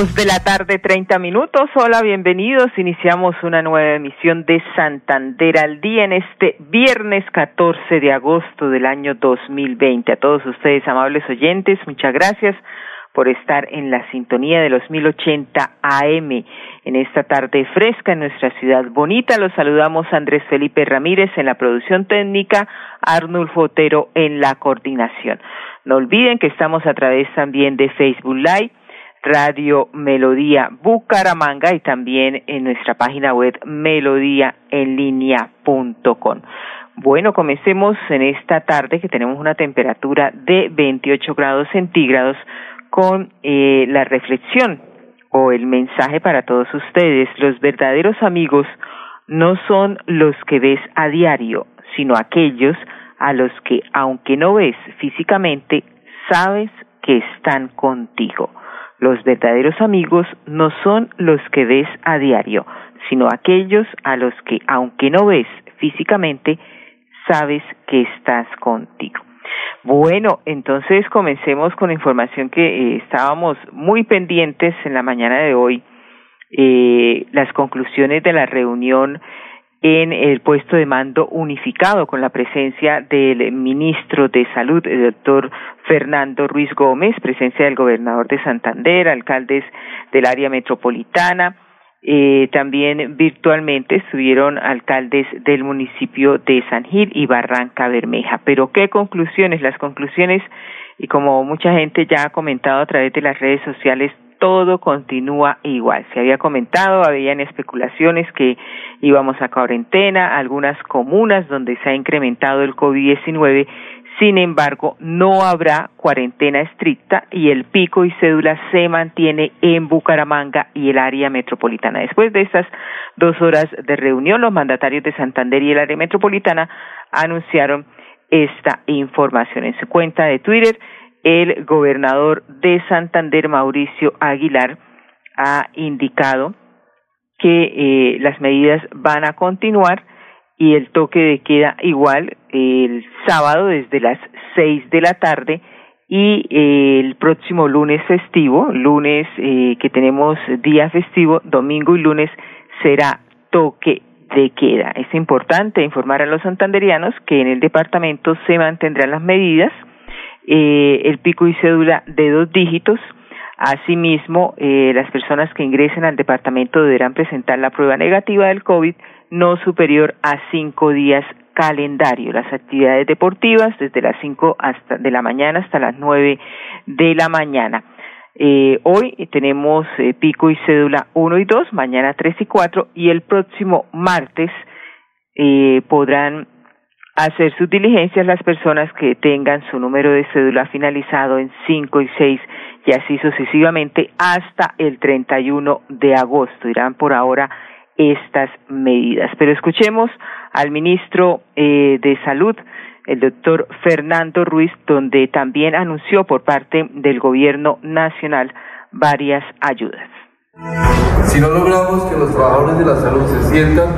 Dos de la tarde, 30 minutos. Hola, bienvenidos. Iniciamos una nueva emisión de Santander al día en este viernes 14 de agosto del año 2020. A todos ustedes, amables oyentes, muchas gracias por estar en la sintonía de los 1080 AM en esta tarde fresca en nuestra ciudad bonita. Los saludamos Andrés Felipe Ramírez en la producción técnica, Arnulfo Otero en la coordinación. No olviden que estamos a través también de Facebook Live Radio Melodía Bucaramanga y también en nuestra página web melodíaenlínea.com. Bueno, comencemos en esta tarde que tenemos una temperatura de 28 grados centígrados con eh, la reflexión o el mensaje para todos ustedes. Los verdaderos amigos no son los que ves a diario, sino aquellos a los que, aunque no ves físicamente, sabes que están contigo. Los verdaderos amigos no son los que ves a diario, sino aquellos a los que, aunque no ves físicamente, sabes que estás contigo. Bueno, entonces comencemos con la información que eh, estábamos muy pendientes en la mañana de hoy, eh, las conclusiones de la reunión en el puesto de mando unificado con la presencia del ministro de Salud, el doctor Fernando Ruiz Gómez, presencia del gobernador de Santander, alcaldes del área metropolitana, eh, también virtualmente estuvieron alcaldes del municipio de San Gil y Barranca Bermeja. Pero ¿qué conclusiones? Las conclusiones, y como mucha gente ya ha comentado a través de las redes sociales, todo continúa igual. Se había comentado, habían especulaciones que íbamos a cuarentena, algunas comunas donde se ha incrementado el COVID-19, sin embargo, no habrá cuarentena estricta y el pico y cédula se mantiene en Bucaramanga y el área metropolitana. Después de estas dos horas de reunión, los mandatarios de Santander y el área metropolitana anunciaron esta información en su cuenta de Twitter el gobernador de Santander, Mauricio Aguilar, ha indicado que eh, las medidas van a continuar y el toque de queda igual el sábado desde las seis de la tarde y eh, el próximo lunes festivo, lunes eh, que tenemos día festivo, domingo y lunes será toque de queda. Es importante informar a los santanderianos que en el departamento se mantendrán las medidas eh, el pico y cédula de dos dígitos. Asimismo, eh, las personas que ingresen al departamento deberán presentar la prueba negativa del COVID no superior a cinco días calendario. Las actividades deportivas desde las cinco hasta de la mañana hasta las nueve de la mañana. Eh, hoy tenemos eh, pico y cédula uno y dos, mañana tres y cuatro y el próximo martes eh, podrán hacer sus diligencias las personas que tengan su número de cédula finalizado en 5 y 6 y así sucesivamente hasta el 31 de agosto. Irán por ahora estas medidas. Pero escuchemos al ministro eh, de Salud, el doctor Fernando Ruiz, donde también anunció por parte del gobierno nacional varias ayudas. Si no logramos que los trabajadores de la salud se sientan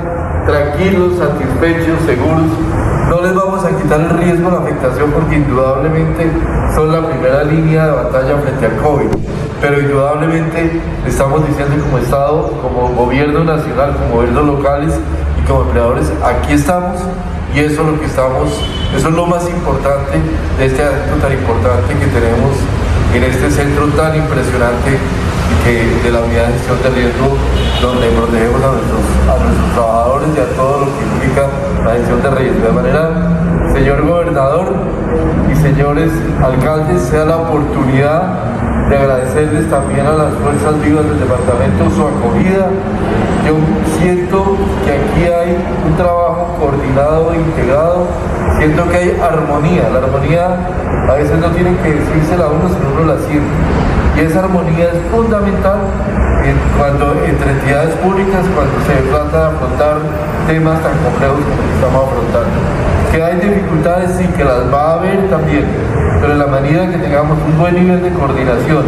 tranquilos, satisfechos, seguros, no les vamos a quitar el riesgo de la afectación porque indudablemente son la primera línea de batalla frente al COVID. Pero indudablemente estamos diciendo como Estado, como gobierno nacional, como gobiernos locales y como empleadores, aquí estamos y eso es lo que estamos, eso es lo más importante de este acto tan importante que tenemos en este centro tan impresionante de la unidad de gestión de riesgo donde protegemos a nuestros, a nuestros trabajadores y a todo lo que implica gestión de riesgo. De manera, señor gobernador y señores alcaldes, sea la oportunidad de agradecerles también a las fuerzas vivas del departamento su acogida. Yo siento que aquí hay un trabajo coordinado e integrado, siento que hay armonía. La armonía a veces no tiene que decírsela a uno, sino uno la siente Y esa armonía es fundamental cuando entre entidades públicas, cuando se trata de afrontar temas tan complejos como que estamos afrontando. Que hay dificultades, sí, que las va a haber también, pero en la medida que tengamos un buen nivel de coordinación,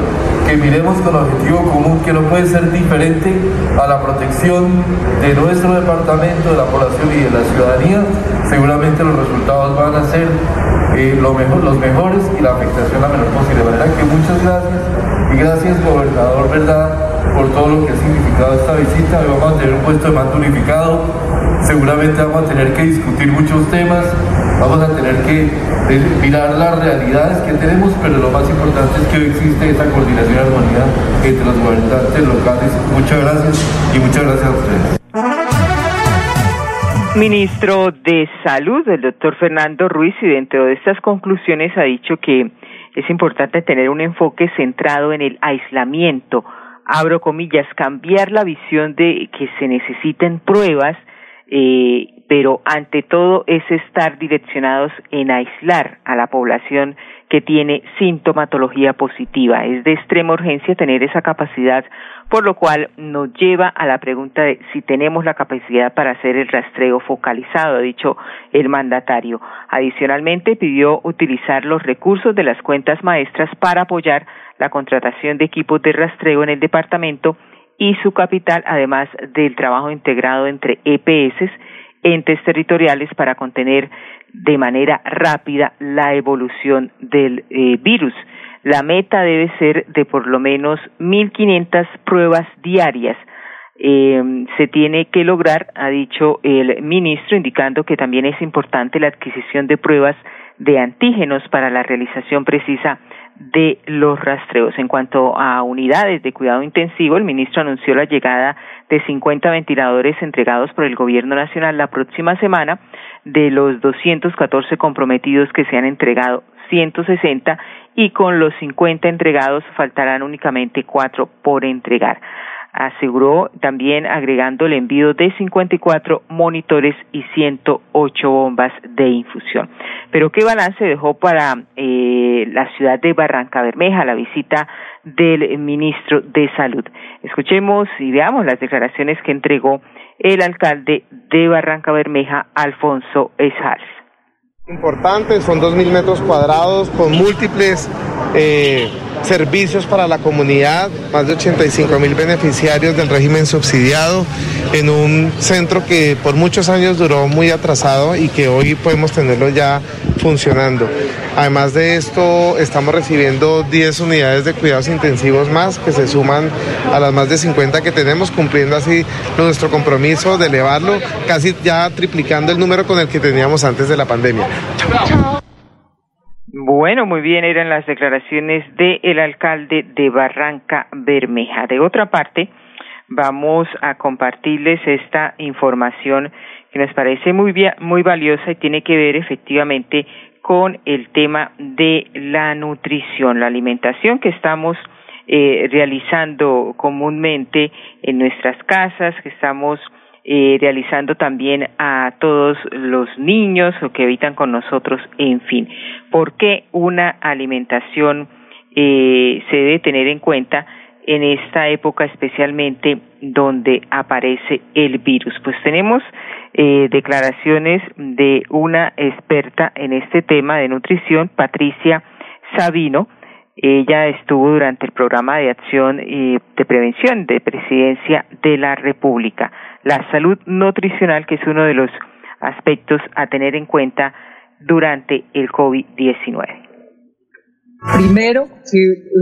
que miremos con objetivo común que no puede ser diferente a la protección de nuestro departamento, de la población y de la ciudadanía, seguramente los resultados van a ser eh, lo mejor, los mejores y la afectación la menor posible. De manera que muchas gracias gracias gobernador, ¿verdad? por todo lo que ha significado esta visita. Hoy vamos a tener un puesto de mando unificado. Seguramente vamos a tener que discutir muchos temas, vamos a tener que mirar las realidades que tenemos, pero lo más importante es que hoy existe esta coordinación y armonía entre los gobernantes locales. Muchas gracias y muchas gracias a ustedes. Ministro de Salud, el doctor Fernando Ruiz, y dentro de estas conclusiones ha dicho que es importante tener un enfoque centrado en el aislamiento abro comillas, cambiar la visión de que se necesiten pruebas, eh, pero ante todo es estar direccionados en aislar a la población que tiene sintomatología positiva. Es de extrema urgencia tener esa capacidad, por lo cual nos lleva a la pregunta de si tenemos la capacidad para hacer el rastreo focalizado, ha dicho el mandatario. Adicionalmente, pidió utilizar los recursos de las cuentas maestras para apoyar la contratación de equipos de rastreo en el departamento y su capital, además del trabajo integrado entre EPS, entes territoriales, para contener de manera rápida la evolución del eh, virus. La meta debe ser de por lo menos 1.500 pruebas diarias. Eh, se tiene que lograr, ha dicho el ministro, indicando que también es importante la adquisición de pruebas de antígenos para la realización precisa de los rastreos. En cuanto a unidades de cuidado intensivo, el ministro anunció la llegada de 50 ventiladores entregados por el Gobierno Nacional la próxima semana. De los 214 comprometidos que se han entregado, 160 y con los 50 entregados faltarán únicamente cuatro por entregar aseguró también agregando el envío de 54 monitores y 108 bombas de infusión. Pero ¿qué balance dejó para eh, la ciudad de Barranca Bermeja la visita del ministro de Salud? Escuchemos y veamos las declaraciones que entregó el alcalde de Barranca Bermeja, Alfonso Esals. Importante, son 2.000 metros cuadrados con múltiples eh, servicios para la comunidad, más de 85 mil beneficiarios del régimen subsidiado, en un centro que por muchos años duró muy atrasado y que hoy podemos tenerlo ya funcionando. Además de esto, estamos recibiendo 10 unidades de cuidados intensivos más que se suman a las más de 50 que tenemos, cumpliendo así nuestro compromiso de elevarlo, casi ya triplicando el número con el que teníamos antes de la pandemia. Bueno, muy bien, eran las declaraciones del alcalde de Barranca Bermeja. De otra parte, vamos a compartirles esta información que nos parece muy, muy valiosa y tiene que ver efectivamente con el tema de la nutrición, la alimentación que estamos eh, realizando comúnmente en nuestras casas, que estamos eh, realizando también a todos los niños o que habitan con nosotros, en fin. ¿Por qué una alimentación eh, se debe tener en cuenta en esta época especialmente donde aparece el virus? Pues tenemos eh, declaraciones de una experta en este tema de nutrición, Patricia Sabino, ella estuvo durante el programa de acción y de prevención de presidencia de la República la salud nutricional, que es uno de los aspectos a tener en cuenta durante el COVID-19. Primero, si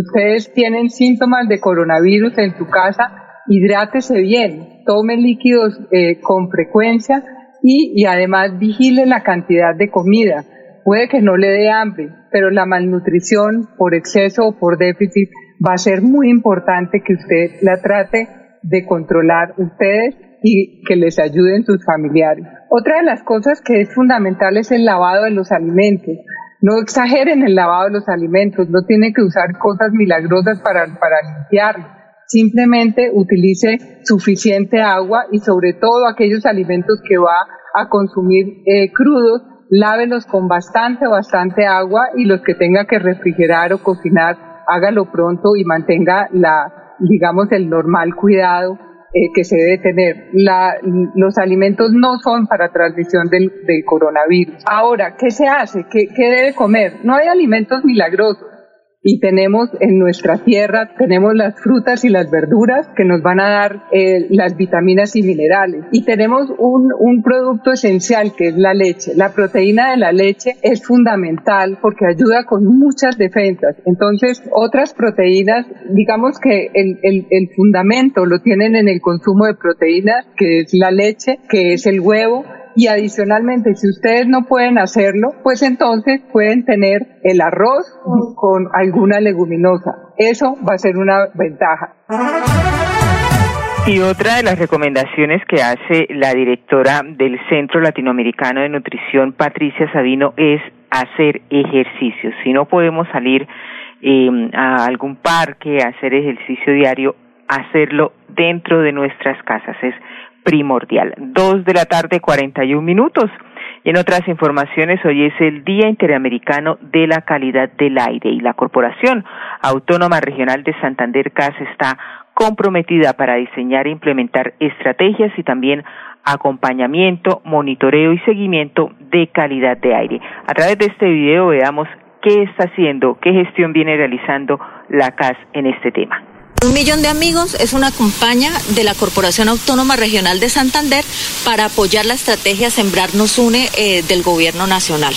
ustedes tienen síntomas de coronavirus en su casa, hidrátese bien, tome líquidos eh, con frecuencia y, y además vigile la cantidad de comida. Puede que no le dé hambre, pero la malnutrición por exceso o por déficit va a ser muy importante que usted la trate de controlar ustedes y que les ayuden sus familiares. Otra de las cosas que es fundamental es el lavado de los alimentos. No exageren el lavado de los alimentos, no tiene que usar cosas milagrosas para, para limpiarlos. Simplemente utilice suficiente agua y sobre todo aquellos alimentos que va a consumir eh, crudos, lávelos con bastante, bastante agua y los que tenga que refrigerar o cocinar, hágalo pronto y mantenga la, digamos, el normal cuidado eh, que se debe tener. La, los alimentos no son para transmisión del, del coronavirus. Ahora, ¿qué se hace? ¿Qué, ¿Qué debe comer? No hay alimentos milagrosos y tenemos en nuestra tierra, tenemos las frutas y las verduras que nos van a dar eh, las vitaminas y minerales. Y tenemos un, un producto esencial que es la leche. La proteína de la leche es fundamental porque ayuda con muchas defensas. Entonces, otras proteínas, digamos que el, el, el fundamento lo tienen en el consumo de proteínas, que es la leche, que es el huevo, y adicionalmente, si ustedes no pueden hacerlo, pues entonces pueden tener el arroz con alguna leguminosa. Eso va a ser una ventaja. Y otra de las recomendaciones que hace la directora del Centro Latinoamericano de Nutrición, Patricia Sabino, es hacer ejercicio. Si no podemos salir eh, a algún parque, a hacer ejercicio diario, hacerlo dentro de nuestras casas. Es primordial. Dos de la tarde, cuarenta y un minutos. Y en otras informaciones, hoy es el Día Interamericano de la Calidad del Aire y la Corporación Autónoma Regional de Santander CAS está comprometida para diseñar e implementar estrategias y también acompañamiento, monitoreo y seguimiento de calidad de aire. A través de este video veamos qué está haciendo, qué gestión viene realizando la CAS en este tema. Un millón de amigos es una campaña de la Corporación Autónoma Regional de Santander para apoyar la estrategia Sembrar nos une eh, del Gobierno Nacional.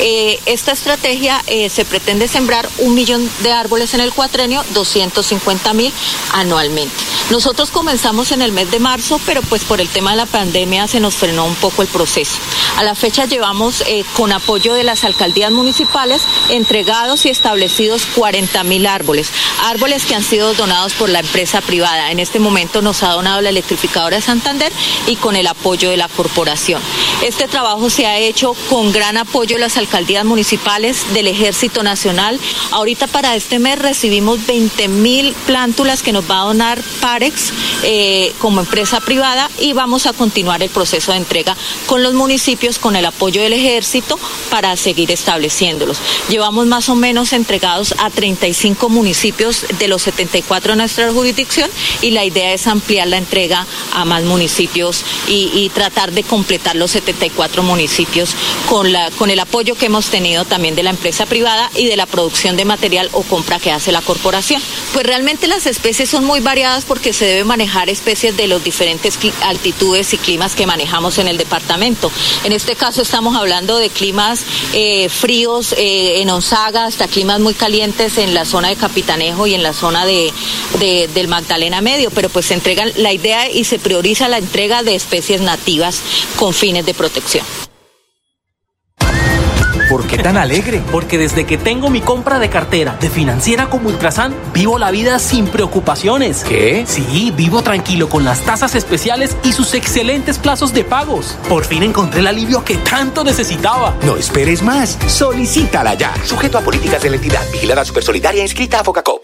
Eh, esta estrategia eh, se pretende sembrar un millón de árboles en el cuatrenio, 250 mil anualmente. Nosotros comenzamos en el mes de marzo, pero pues por el tema de la pandemia se nos frenó un poco el proceso. A la fecha llevamos con apoyo de las alcaldías municipales entregados y establecidos 40 mil árboles, árboles que han sido donados por la empresa privada. En este momento nos ha donado la electrificadora de Santander y con el apoyo de la corporación. Este trabajo se ha hecho con gran apoyo de las alcaldías municipales del Ejército Nacional. Ahorita para este mes recibimos 20 mil plántulas que nos va a donar Parex eh, como empresa privada y vamos a continuar el proceso de entrega con los municipios con el apoyo del Ejército para seguir estableciéndolos. Llevamos más o menos entregados a 35 municipios de los 74 de nuestra jurisdicción y la idea es ampliar la entrega a más municipios y, y tratar de completar los 74 municipios con, la, con el apoyo que hemos tenido también de la empresa privada y de la producción de material o compra que hace la corporación. Pues realmente las especies son muy variadas porque se debe manejar especies de los diferentes altitudes y climas que manejamos en el departamento. En este caso estamos hablando de climas eh, fríos eh, en Onzaga hasta climas muy calientes en la zona de Capitanejo y en la zona de, de, del Magdalena Medio, pero pues se entregan la idea y se prioriza la entrega de especies nativas con fines de protección. ¿Por qué tan alegre? Porque desde que tengo mi compra de cartera de financiera como Ultrasan, vivo la vida sin preocupaciones. ¿Qué? Sí, vivo tranquilo con las tasas especiales y sus excelentes plazos de pagos. Por fin encontré el alivio que tanto necesitaba. No esperes más. Solicítala ya. Sujeto a políticas de la entidad. Vigilada Supersolidaria inscrita a Focacop.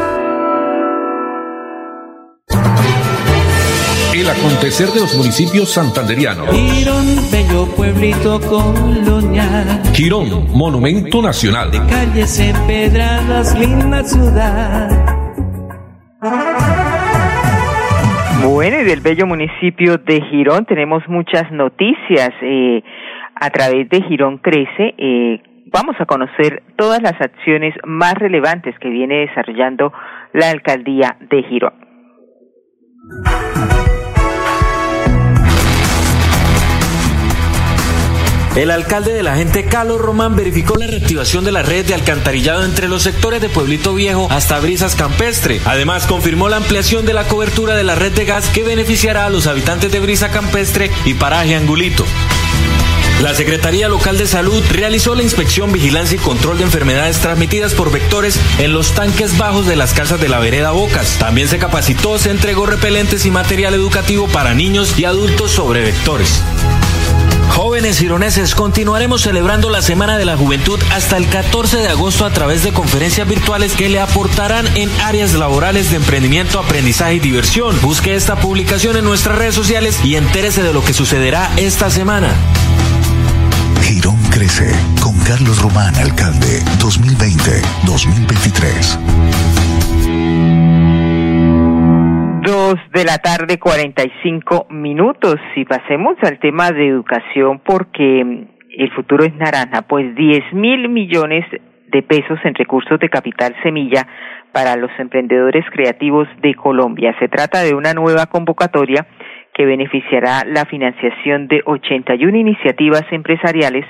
Acontecer de los municipios santanderianos. Girón, bello pueblito colonial. Girón, monumento nacional. De calles empedradas, linda ciudad. Bueno, y del bello municipio de Girón tenemos muchas noticias. Eh, a través de Girón Crece, eh, vamos a conocer todas las acciones más relevantes que viene desarrollando la alcaldía de Girón. El alcalde de la gente, Carlos Román, verificó la reactivación de la red de alcantarillado entre los sectores de Pueblito Viejo hasta Brisas Campestre. Además, confirmó la ampliación de la cobertura de la red de gas que beneficiará a los habitantes de Brisa Campestre y Paraje Angulito. La Secretaría Local de Salud realizó la inspección, vigilancia y control de enfermedades transmitidas por vectores en los tanques bajos de las casas de la vereda Bocas. También se capacitó, se entregó repelentes y material educativo para niños y adultos sobre vectores. Jóvenes gironeses, continuaremos celebrando la Semana de la Juventud hasta el 14 de agosto a través de conferencias virtuales que le aportarán en áreas laborales de emprendimiento, aprendizaje y diversión. Busque esta publicación en nuestras redes sociales y entérese de lo que sucederá esta semana. Girón crece con Carlos Román, alcalde 2020-2023 de la tarde, 45 minutos. Y pasemos al tema de educación porque mm, el futuro es naranja. Pues 10 mil millones de pesos en recursos de capital semilla para los emprendedores creativos de Colombia. Se trata de una nueva convocatoria que beneficiará la financiación de 81 iniciativas empresariales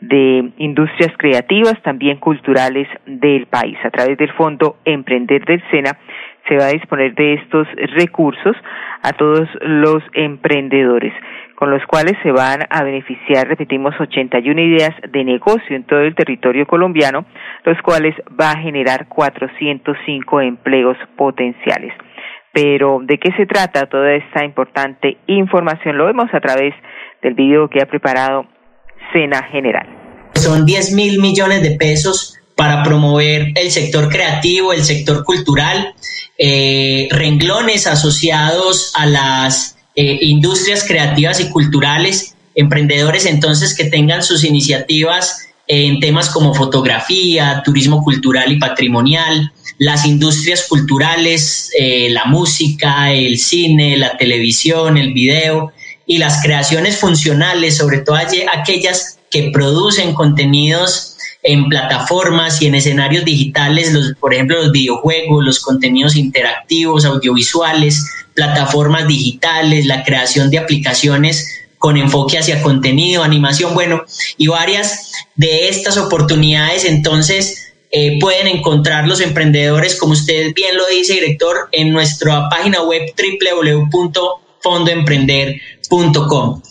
de industrias creativas, también culturales del país. A través del Fondo Emprender del SENA se va a disponer de estos recursos a todos los emprendedores, con los cuales se van a beneficiar, repetimos, 81 ideas de negocio en todo el territorio colombiano, los cuales va a generar 405 empleos potenciales. Pero, ¿de qué se trata toda esta importante información? Lo vemos a través del video que ha preparado Sena General. Son 10 mil millones de pesos para promover el sector creativo, el sector cultural, eh, renglones asociados a las eh, industrias creativas y culturales, emprendedores entonces que tengan sus iniciativas en temas como fotografía, turismo cultural y patrimonial, las industrias culturales, eh, la música, el cine, la televisión, el video y las creaciones funcionales, sobre todo aquellas que producen contenidos en plataformas y en escenarios digitales, los, por ejemplo, los videojuegos, los contenidos interactivos, audiovisuales, plataformas digitales, la creación de aplicaciones con enfoque hacia contenido, animación, bueno, y varias de estas oportunidades entonces eh, pueden encontrar los emprendedores, como usted bien lo dice, director, en nuestra página web www.fondoemprender.com.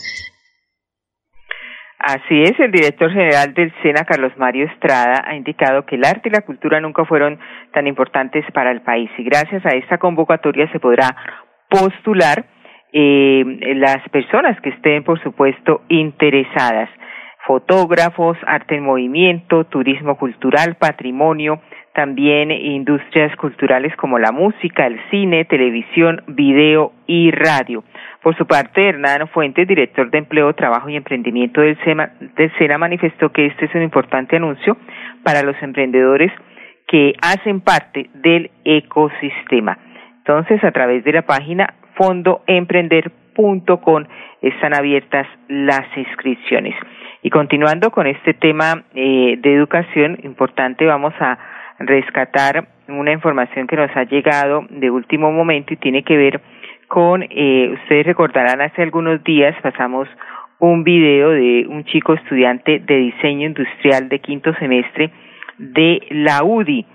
Así es, el director general del SENA, Carlos Mario Estrada, ha indicado que el arte y la cultura nunca fueron tan importantes para el país y gracias a esta convocatoria se podrá postular eh, las personas que estén, por supuesto, interesadas. Fotógrafos, arte en movimiento, turismo cultural, patrimonio, también industrias culturales como la música, el cine, televisión, video y radio. Por su parte, Hernán Fuentes, director de Empleo, Trabajo y Emprendimiento del, SENA, manifestó que este es un importante anuncio para los emprendedores que hacen parte del ecosistema. Entonces, a través de la página fondoemprender.com están abiertas las inscripciones. Y continuando con este tema eh, de educación, importante, vamos a rescatar una información que nos ha llegado de último momento y tiene que ver con, eh, ustedes recordarán, hace algunos días pasamos un video de un chico estudiante de diseño industrial de quinto semestre de la UDI,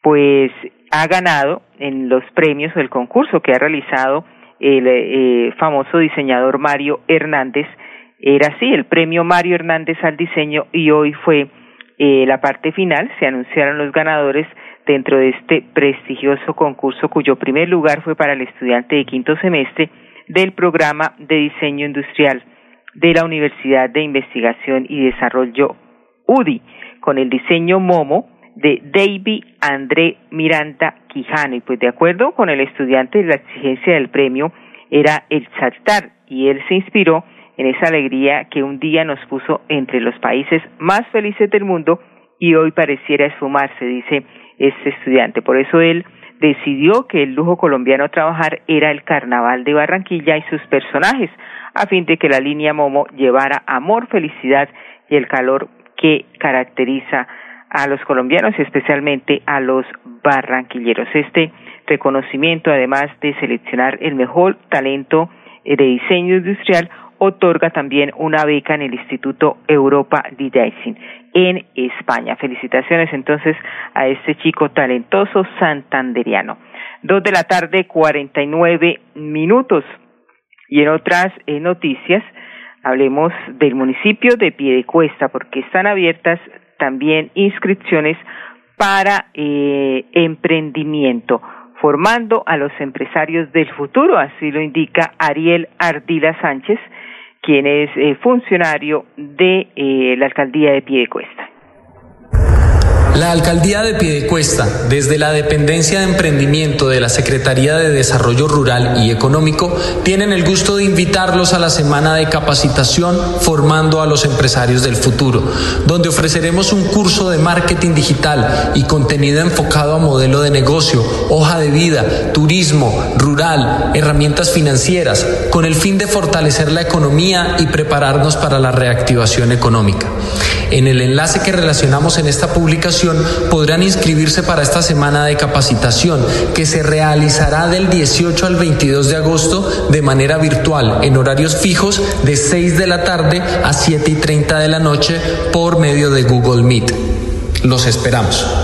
pues ha ganado en los premios del concurso que ha realizado el eh, famoso diseñador Mario Hernández. Era así, el premio Mario Hernández al diseño y hoy fue eh, la parte final, se anunciaron los ganadores dentro de este prestigioso concurso cuyo primer lugar fue para el estudiante de quinto semestre del programa de diseño industrial de la Universidad de Investigación y Desarrollo UDI con el diseño Momo de David André Miranda Quijano. Y pues de acuerdo con el estudiante la exigencia del premio era el saltar y él se inspiró en esa alegría que un día nos puso entre los países más felices del mundo y hoy pareciera esfumarse, dice este estudiante. Por eso él decidió que el lujo colombiano a trabajar era el carnaval de Barranquilla y sus personajes, a fin de que la línea Momo llevara amor, felicidad y el calor que caracteriza a los colombianos especialmente a los barranquilleros. Este reconocimiento, además de seleccionar el mejor talento de diseño industrial, otorga también una beca en el Instituto Europa Design en España. Felicitaciones entonces a este chico talentoso santanderiano. Dos de la tarde, cuarenta y nueve minutos. Y en otras eh, noticias, Hablemos del municipio de Piedecuesta, porque están abiertas también inscripciones para eh, emprendimiento, formando a los empresarios del futuro, así lo indica Ariel Ardila Sánchez, quien es eh, funcionario de eh, la alcaldía de Piedecuesta. La alcaldía de Piedecuesta, desde la dependencia de emprendimiento de la Secretaría de Desarrollo Rural y Económico, tienen el gusto de invitarlos a la semana de capacitación formando a los empresarios del futuro, donde ofreceremos un curso de marketing digital y contenido enfocado a modelo de negocio, hoja de vida, turismo, rural, herramientas financieras, con el fin de fortalecer la economía y prepararnos para la reactivación económica. En el enlace que relacionamos en esta publicación podrán inscribirse para esta semana de capacitación que se realizará del 18 al 22 de agosto de manera virtual en horarios fijos de 6 de la tarde a 7 y 30 de la noche por medio de Google Meet. Los esperamos.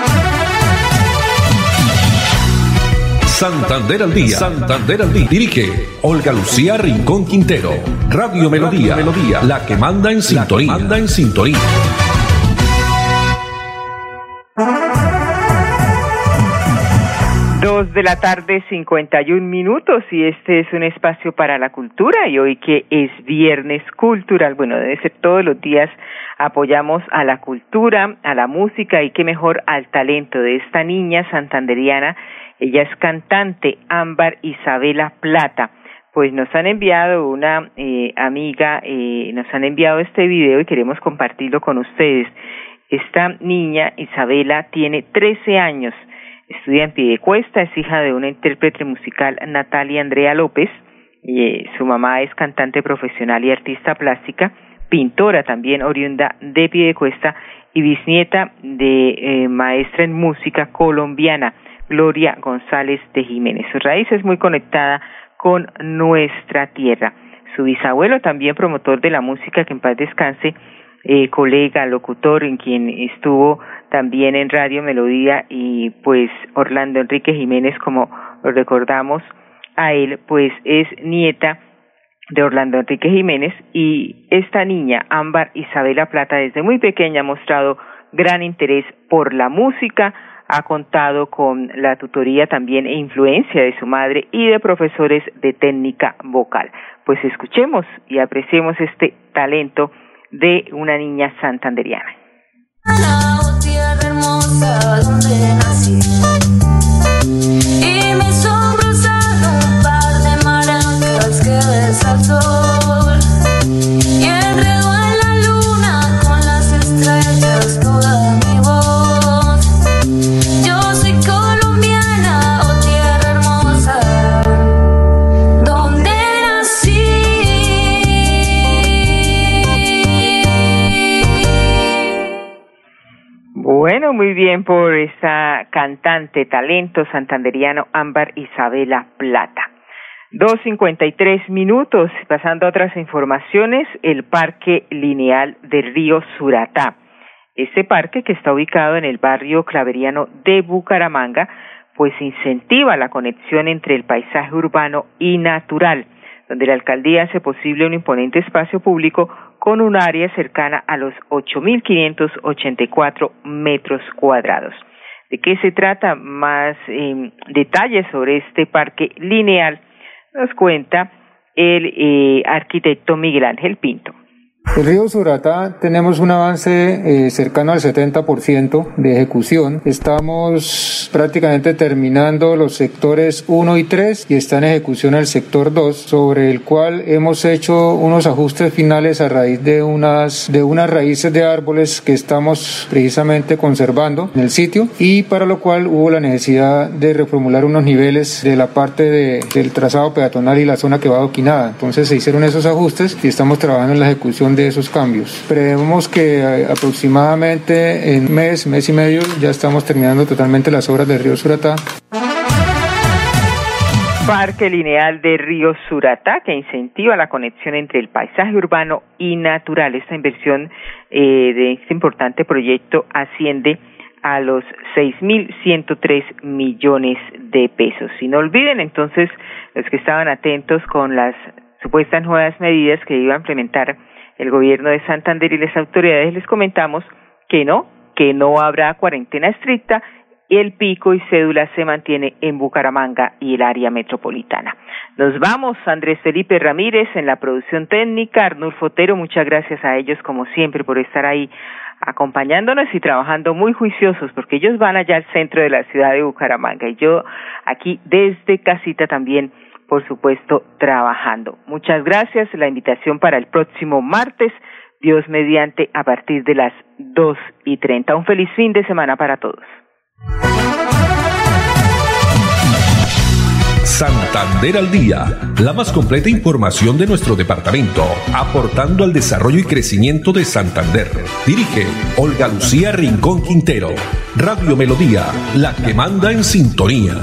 Santander al día. Santander al día. Dirige Olga Lucía Rincón Quintero. Radio Melodía. Melodía. La que manda en sintonía. manda en sintonía. Dos de la tarde, 51 minutos, y este es un espacio para la cultura. Y hoy que es Viernes Cultural, bueno, debe ser todos los días apoyamos a la cultura, a la música y qué mejor al talento de esta niña santanderiana ella es cantante, Ámbar Isabela Plata. Pues nos han enviado una eh, amiga, eh, nos han enviado este video y queremos compartirlo con ustedes. Esta niña, Isabela, tiene 13 años, estudia en Piedecuesta, es hija de una intérprete musical, Natalia Andrea López, eh, su mamá es cantante profesional y artista plástica, pintora también oriunda de Piedecuesta y bisnieta de maestra en música colombiana. Gloria González de Jiménez. Su raíz es muy conectada con nuestra tierra. Su bisabuelo, también promotor de la música, que en paz descanse, eh, colega, locutor, en quien estuvo también en Radio Melodía, y pues Orlando Enrique Jiménez, como lo recordamos a él, pues es nieta de Orlando Enrique Jiménez, y esta niña, Ámbar Isabela Plata, desde muy pequeña ha mostrado gran interés por la música, ha contado con la tutoría también e influencia de su madre y de profesores de técnica vocal. Pues escuchemos y apreciemos este talento de una niña santanderiana. Muy por esa cantante, talento santanderiano Ámbar Isabela Plata. Dos cincuenta y tres minutos, pasando a otras informaciones, el Parque Lineal del Río Suratá. Este parque, que está ubicado en el barrio claveriano de Bucaramanga, pues incentiva la conexión entre el paisaje urbano y natural, donde la alcaldía hace posible un imponente espacio público con un área cercana a los 8.584 metros cuadrados. ¿De qué se trata? Más eh, detalles sobre este parque lineal nos cuenta el eh, arquitecto Miguel Ángel Pinto. El río Surata tenemos un avance eh, cercano al 70% de ejecución. Estamos prácticamente terminando los sectores 1 y 3 y está en ejecución el sector 2, sobre el cual hemos hecho unos ajustes finales a raíz de unas, de unas raíces de árboles que estamos precisamente conservando en el sitio y para lo cual hubo la necesidad de reformular unos niveles de la parte de, del trazado peatonal y la zona que va adoquinada. Entonces se hicieron esos ajustes y estamos trabajando en la ejecución de de esos cambios. Prevemos que eh, aproximadamente en mes, mes y medio ya estamos terminando totalmente las obras del río Suratá. Parque Lineal de Río Suratá, que incentiva la conexión entre el paisaje urbano y natural. Esta inversión eh, de este importante proyecto asciende a los 6.103 millones de pesos. Y no olviden entonces los que estaban atentos con las supuestas nuevas medidas que iba a implementar el gobierno de Santander y las autoridades, les comentamos que no, que no habrá cuarentena estricta el pico y cédula se mantiene en Bucaramanga y el área metropolitana. Nos vamos, Andrés Felipe Ramírez en la producción técnica, Arnulfo Otero, muchas gracias a ellos como siempre por estar ahí acompañándonos y trabajando muy juiciosos porque ellos van allá al centro de la ciudad de Bucaramanga y yo aquí desde casita también por supuesto trabajando. Muchas gracias, la invitación para el próximo martes, Dios mediante a partir de las dos y treinta. Un feliz fin de semana para todos. Santander al Día, la más completa información de nuestro departamento, aportando al desarrollo y crecimiento de Santander. Dirige Olga Lucía Rincón Quintero. Radio Melodía, la que manda en sintonía.